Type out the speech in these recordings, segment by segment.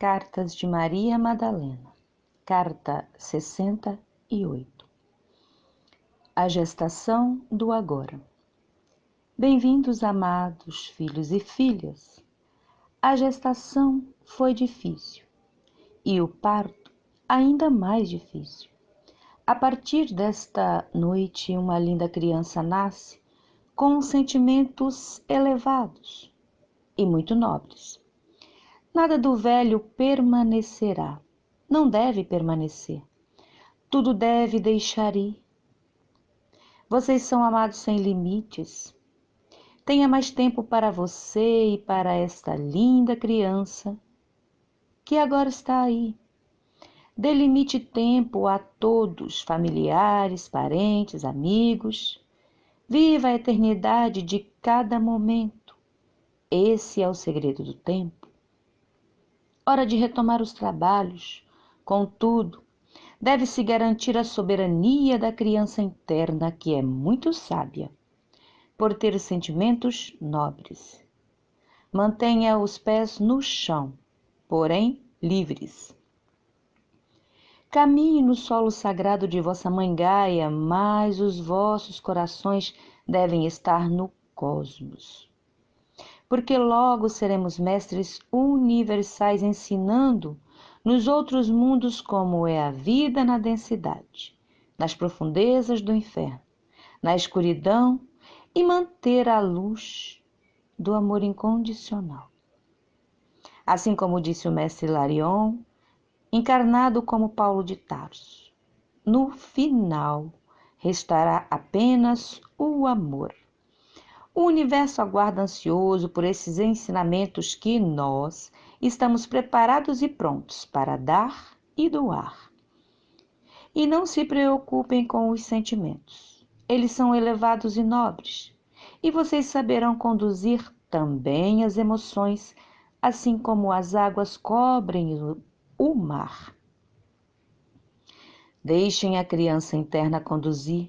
Cartas de Maria Madalena, carta 68. A gestação do agora. Bem-vindos, amados filhos e filhas. A gestação foi difícil e o parto ainda mais difícil. A partir desta noite, uma linda criança nasce com sentimentos elevados e muito nobres Nada do velho permanecerá, não deve permanecer. Tudo deve deixar ir. Vocês são amados sem limites. Tenha mais tempo para você e para esta linda criança que agora está aí. Delimite tempo a todos, familiares, parentes, amigos. Viva a eternidade de cada momento. Esse é o segredo do tempo. Hora de retomar os trabalhos. Contudo, deve-se garantir a soberania da criança interna, que é muito sábia, por ter sentimentos nobres. Mantenha os pés no chão, porém livres. Caminhe no solo sagrado de vossa mãe Gaia, mas os vossos corações devem estar no cosmos porque logo seremos mestres universais ensinando nos outros mundos como é a vida na densidade, nas profundezas do inferno, na escuridão e manter a luz do amor incondicional. Assim como disse o mestre Larion, encarnado como Paulo de Tarso, no final restará apenas o amor. O universo aguarda ansioso por esses ensinamentos que nós estamos preparados e prontos para dar e doar. E não se preocupem com os sentimentos. Eles são elevados e nobres, e vocês saberão conduzir também as emoções, assim como as águas cobrem o mar. Deixem a criança interna conduzir,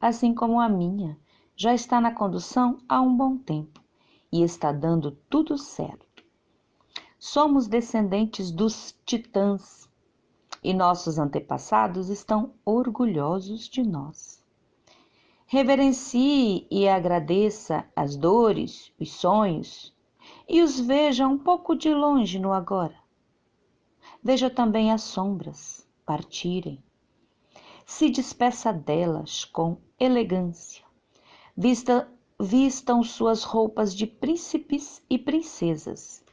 assim como a minha já está na condução há um bom tempo e está dando tudo certo. Somos descendentes dos titãs e nossos antepassados estão orgulhosos de nós. Reverencie e agradeça as dores, os sonhos e os veja um pouco de longe no agora. Veja também as sombras partirem. Se despeça delas com elegância Vista, vistam suas roupas de príncipes e princesas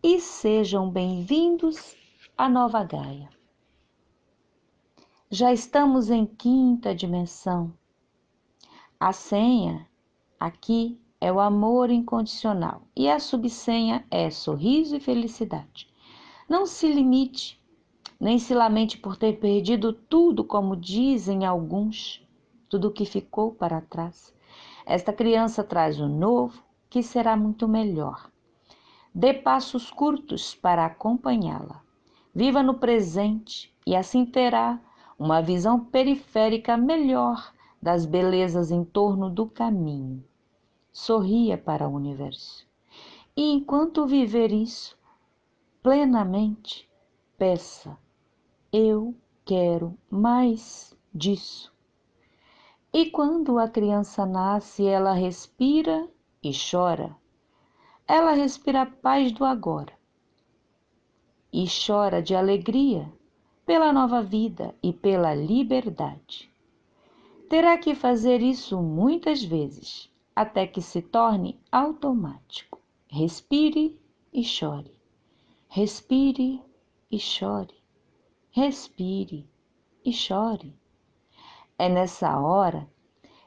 e sejam bem-vindos à nova Gaia. Já estamos em quinta dimensão. A senha aqui é o amor incondicional e a subsenha é sorriso e felicidade. Não se limite, nem se lamente por ter perdido tudo, como dizem alguns, tudo que ficou para trás. Esta criança traz o novo, que será muito melhor. Dê passos curtos para acompanhá-la. Viva no presente e assim terá uma visão periférica melhor das belezas em torno do caminho. Sorria para o universo. E enquanto viver isso plenamente, peça: eu quero mais disso. E quando a criança nasce, ela respira e chora. Ela respira a paz do agora e chora de alegria pela nova vida e pela liberdade. Terá que fazer isso muitas vezes até que se torne automático. Respire e chore. Respire e chore. Respire e chore. É nessa hora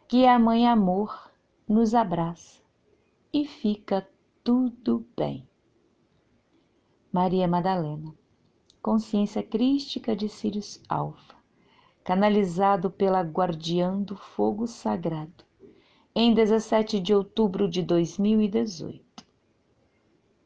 que a Mãe Amor nos abraça e fica tudo bem. Maria Madalena, Consciência Crística de Sirius Alfa, canalizado pela Guardiã do Fogo Sagrado, em 17 de outubro de 2018.